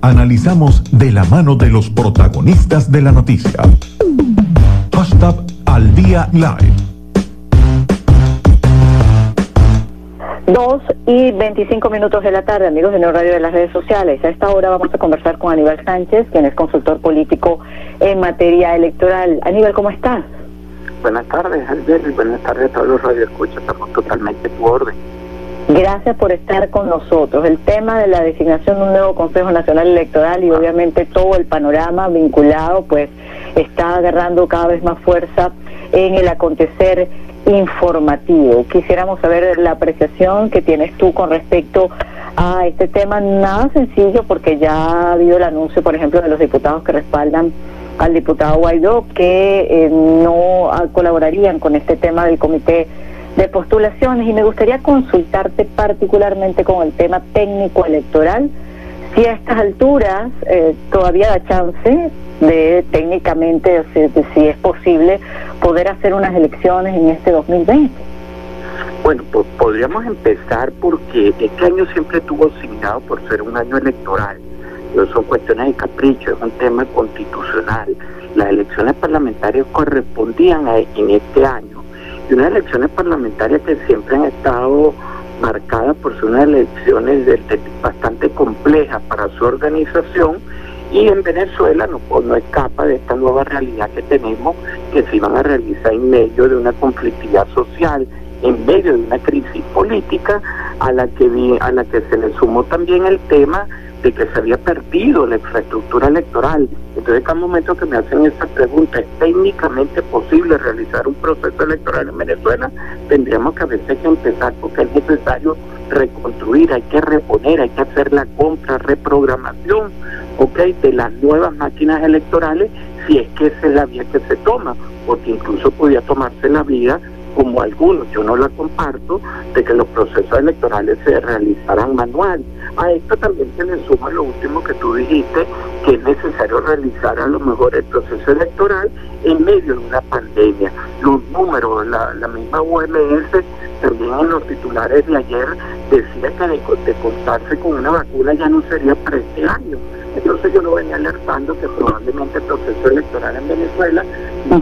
analizamos de la mano de los protagonistas de la noticia. Hashtag al día live. 2 y 25 minutos de la tarde, amigos de Neo Radio de las redes sociales. A esta hora vamos a conversar con Aníbal Sánchez, quien es consultor político en materia electoral. Aníbal, ¿cómo estás? Buenas tardes, Albert, y buenas tardes a todos los radioescuchas. Estamos totalmente a tu orden. Gracias por estar con nosotros. El tema de la designación de un nuevo Consejo Nacional Electoral y obviamente todo el panorama vinculado, pues está agarrando cada vez más fuerza en el acontecer informativo. Quisiéramos saber la apreciación que tienes tú con respecto a este tema. Nada sencillo porque ya ha habido el anuncio, por ejemplo, de los diputados que respaldan al diputado Guaidó que eh, no colaborarían con este tema del comité de postulaciones y me gustaría consultarte particularmente con el tema técnico electoral, si a estas alturas eh, todavía da chance de técnicamente, si, es posible, poder hacer unas elecciones en este 2020. Bueno, pues podríamos empezar porque este año siempre tuvo asignado por ser un año electoral. No son cuestiones de capricho, es un tema constitucional. Las elecciones parlamentarias correspondían a, en este año y unas elecciones parlamentarias que siempre han estado marcadas por ser unas elecciones bastante complejas para su organización y en Venezuela no, pues, no escapa de esta nueva realidad que tenemos que se iban a realizar en medio de una conflictividad social, en medio de una crisis política a la que a la que se le sumó también el tema de que se había perdido la infraestructura electoral. Entonces, cada momento que me hacen esa pregunta, ¿es técnicamente posible realizar un proceso electoral en Venezuela? Tendríamos que a veces que empezar porque es necesario reconstruir, hay que reponer, hay que hacer la compra, reprogramación, ¿ok? De las nuevas máquinas electorales, si es que esa es la vía que se toma, porque incluso podía tomarse la vía como algunos, yo no la comparto, de que los procesos electorales se realizaran manual. A esto también se le suma lo último que tú dijiste, que es necesario realizar a lo mejor el proceso electoral en medio de una pandemia. Los números, la, la misma OMS, también en los titulares de ayer, decía que de, de contarse con una vacuna ya no sería para este año. Entonces yo lo venía alertando que probablemente el proceso electoral en Venezuela no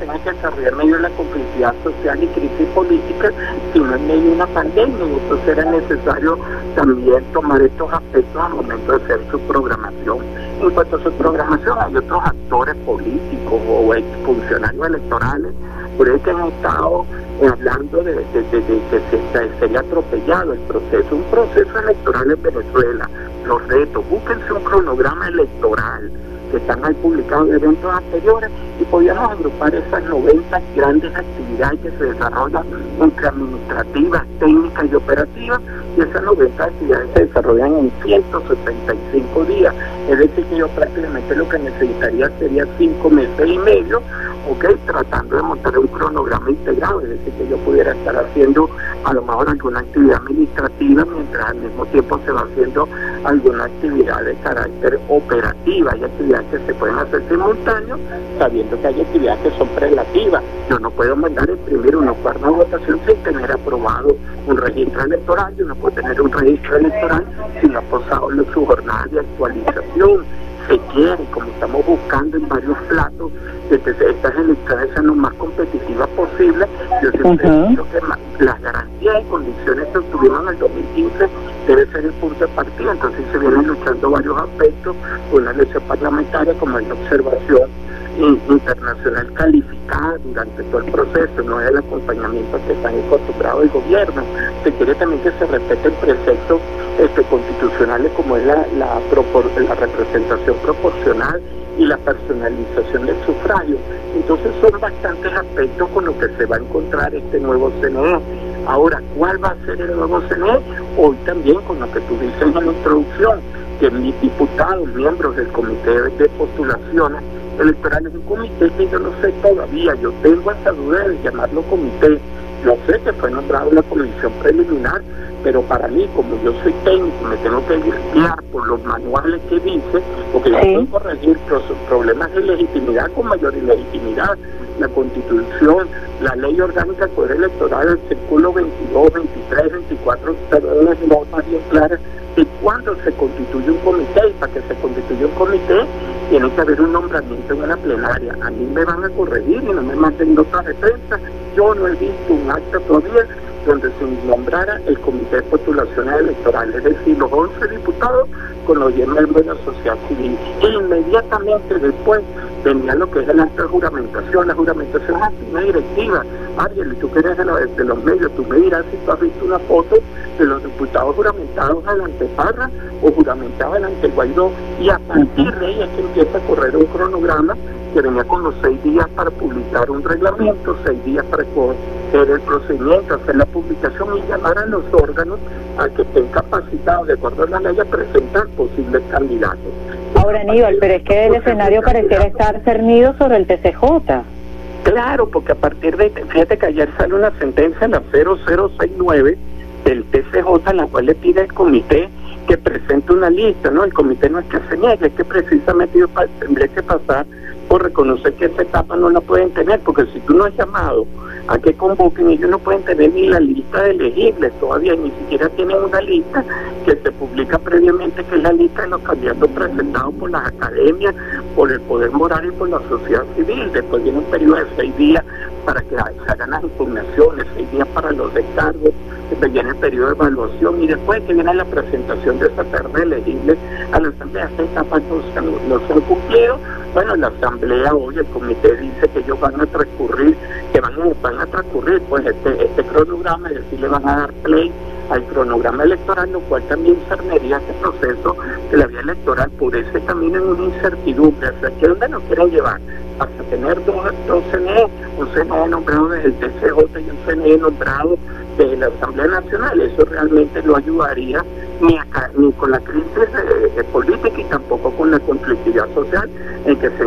tenga que desarrollar en medio de la complejidad social y crisis política, sino en medio de una pandemia. Entonces era necesario también tomar estos aspectos al momento de hacer su programación. En cuanto a su programación, hay otros actores políticos o funcionarios electorales por eso que han estado hablando de, que se, sería atropellado el proceso, un proceso electoral en Venezuela, los retos, búsquense un cronograma electoral que están ahí publicados en eventos anteriores y podíamos agrupar esas 90 grandes actividades que se desarrollan entre administrativas, técnicas y operativas y esas 90 actividades se desarrollan en 175 días. Es decir, que yo prácticamente lo que necesitaría sería cinco meses y medio ok, tratando de montar un cronograma integrado, es decir, que yo pudiera estar haciendo a lo mejor alguna actividad administrativa mientras al mismo tiempo se va haciendo alguna actividad de carácter operativa. Hay actividades que se pueden hacer simultáneos, sabiendo que hay actividades que son prelativas. Yo no puedo mandar imprimir una cuarta votación sin tener aprobado un registro electoral, yo no puedo tener un registro electoral sin ha pasado su jornada de actualización se quiere, como estamos buscando en varios platos, que estas elecciones sean lo más competitivas posible. Yo siempre he dicho que las garantías y condiciones que obtuvimos en el 2015 debe ser el punto de partida. Entonces se vienen luchando varios aspectos, una elección parlamentaria como es la observación internacional calificada durante todo el proceso, no es el acompañamiento que están acostumbrados el gobierno. Se quiere también que se respete el precepto este, constitucionales como es la, la, la representación proporcional y la personalización del sufragio. Entonces son bastantes aspectos con los que se va a encontrar este nuevo CNE. Ahora, ¿cuál va a ser el nuevo CNE? Hoy también con lo que tú dices en la introducción, que mis diputados, miembros del comité de postulaciones electorales, un comité que yo no sé todavía, yo tengo esa duda de llamarlo comité, yo sé que fue nombrado la comisión preliminar, pero para mí, como yo soy técnico, me tengo que guiar por los manuales que dice, porque yo puedo corregir problemas de legitimidad con mayor ilegitimidad. La constitución, la ley orgánica poder electoral, el círculo 22, 23, 24, son las normas bien claras y cuando se constituye un comité, y para que se constituya un comité, tiene que haber un nombramiento en una plenaria. A mí me van a corregir y no me manden nota de prensa. Yo no he visto un acta todavía donde se nombrara el Comité de Postulaciones Electorales, es decir, los 11 diputados con los 10 miembros de la sociedad civil. Inmediatamente después venía lo que es el acta de juramentación. La juramentación es una directiva. Ariel, tú que eres de, los medios, tú me dirás si tú has visto una foto de los diputados juramentados delante Parra o juramentados delante Guaidó. Y a partir de ahí es que empieza a correr un cronograma que venía con los seis días para publicar un reglamento, seis días para coger el procedimiento, hacer la publicación y llamar a los órganos a que estén capacitados, de acuerdo a la ley, a presentar posibles candidatos. Ahora, Aníbal, pero es que el escenario pareciera estar cernido sobre el TCJ. Claro, porque a partir de, fíjate que ayer sale una sentencia, la 0069 del TCJ, en la cual le pide al comité que presente una lista, ¿no? El comité no es que se niegue, es que precisamente yo tendría que pasar por reconocer que esa etapa no la pueden tener, porque si tú no has llamado a que convoquen, ellos no pueden tener ni la lista de elegibles todavía, ni siquiera tienen una lista que se publica previamente, que es la lista de los candidatos presentados por las academias, por el poder moral y por la sociedad civil. Después viene un periodo de seis días para que se hagan las impugnaciones, seis días para los descargos, después viene el periodo de evaluación y después que viene la presentación de esa terna elegible a la Asamblea, esta etapa no, se han cumplido. Bueno, la Asamblea hoy, el comité dice que ellos van a transcurrir, que van, van a transcurrir pues este, este cronograma, es decir, le van a dar play al cronograma electoral, lo cual también cernería este proceso de la vía electoral por ese camino en una incertidumbre. Sea, ¿qué dónde nos quieren llevar? Hasta tener dos, dos CNE, un CNE nombrado desde el TCJ y un CNE nombrado de la Asamblea Nacional. Eso realmente no ayudaría ni, acá, ni con la crisis de, política y tampoco con la conflictividad social en que se,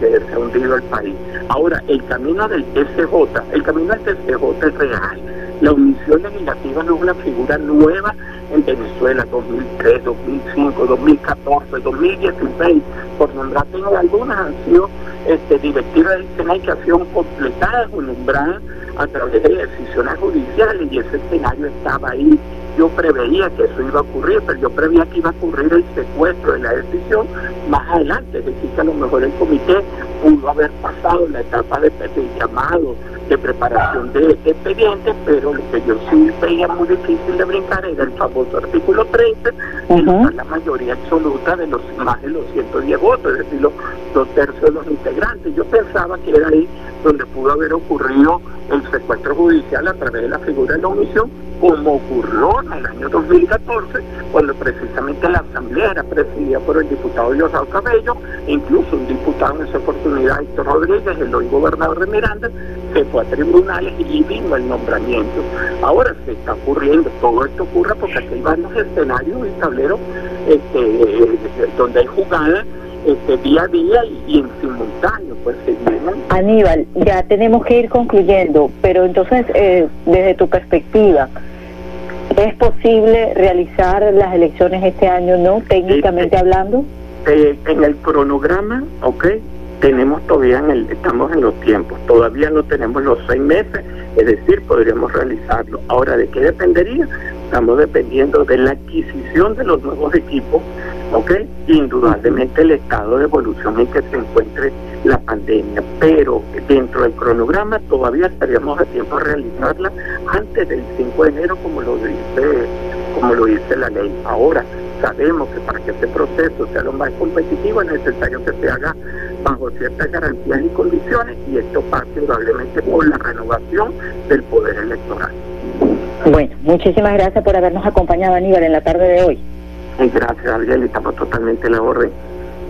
que se ha hundido el país. Ahora, el camino del TCJ, el camino del TCJ es real la omisión legislativa no es una figura nueva en Venezuela, 2003, 2005, 2014, 2016, por nombrarte algunas han sido este, que han sido completadas o nombradas a través de decisiones judiciales y ese escenario estaba ahí. Yo preveía que eso iba a ocurrir, pero yo preveía que iba a ocurrir el secuestro de la decisión más adelante, es decir, que a lo mejor el comité pudo haber pasado la etapa de, de llamado de preparación de expedientes, pero lo que yo sí veía muy difícil de brincar era el famoso artículo 30, y la mayoría absoluta de los más de los 110 votos, es decir, los dos tercios de los integrantes. Yo pensaba que era ahí donde pudo haber ocurrido el secuestro judicial a través de la figura de la omisión, como ocurrió en el año 2014, cuando precisamente la Asamblea era presidida por el diputado Diosdado Cabello, e incluso un diputado en esa oportunidad, Héctor Rodríguez, el hoy gobernador de Miranda, se fue a tribunales y vino el nombramiento. Ahora se está ocurriendo, todo esto ocurre porque aquí hay varios escenarios y tableros este, donde hay jugadas este, día a día y, en simultáneo, pues Aníbal, ya tenemos que ir concluyendo, pero entonces, eh, desde tu perspectiva, ¿es posible realizar las elecciones este año, no? Técnicamente hablando. Eh, en el cronograma, ok, tenemos todavía en el, estamos en los tiempos, todavía no tenemos los seis meses, es decir, podríamos realizarlo. Ahora, ¿de qué dependería? Estamos dependiendo de la adquisición de los nuevos equipos, ¿ok? Indudablemente el estado de evolución en que se encuentre la pandemia, pero dentro del cronograma todavía estaríamos a tiempo de realizarla antes del 5 de enero, como lo dice, como lo dice la ley. Ahora, sabemos que para que este proceso sea lo más competitivo es necesario que se haga bajo ciertas garantías y condiciones y esto pasa indudablemente por la renovación del poder electoral. Bueno, muchísimas gracias por habernos acompañado, Aníbal, en la tarde de hoy. Gracias, Gabriel, estamos totalmente en la orden.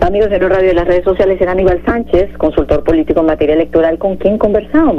Amigos de radio de las redes sociales, era Aníbal Sánchez, consultor político en materia electoral, con quien conversamos.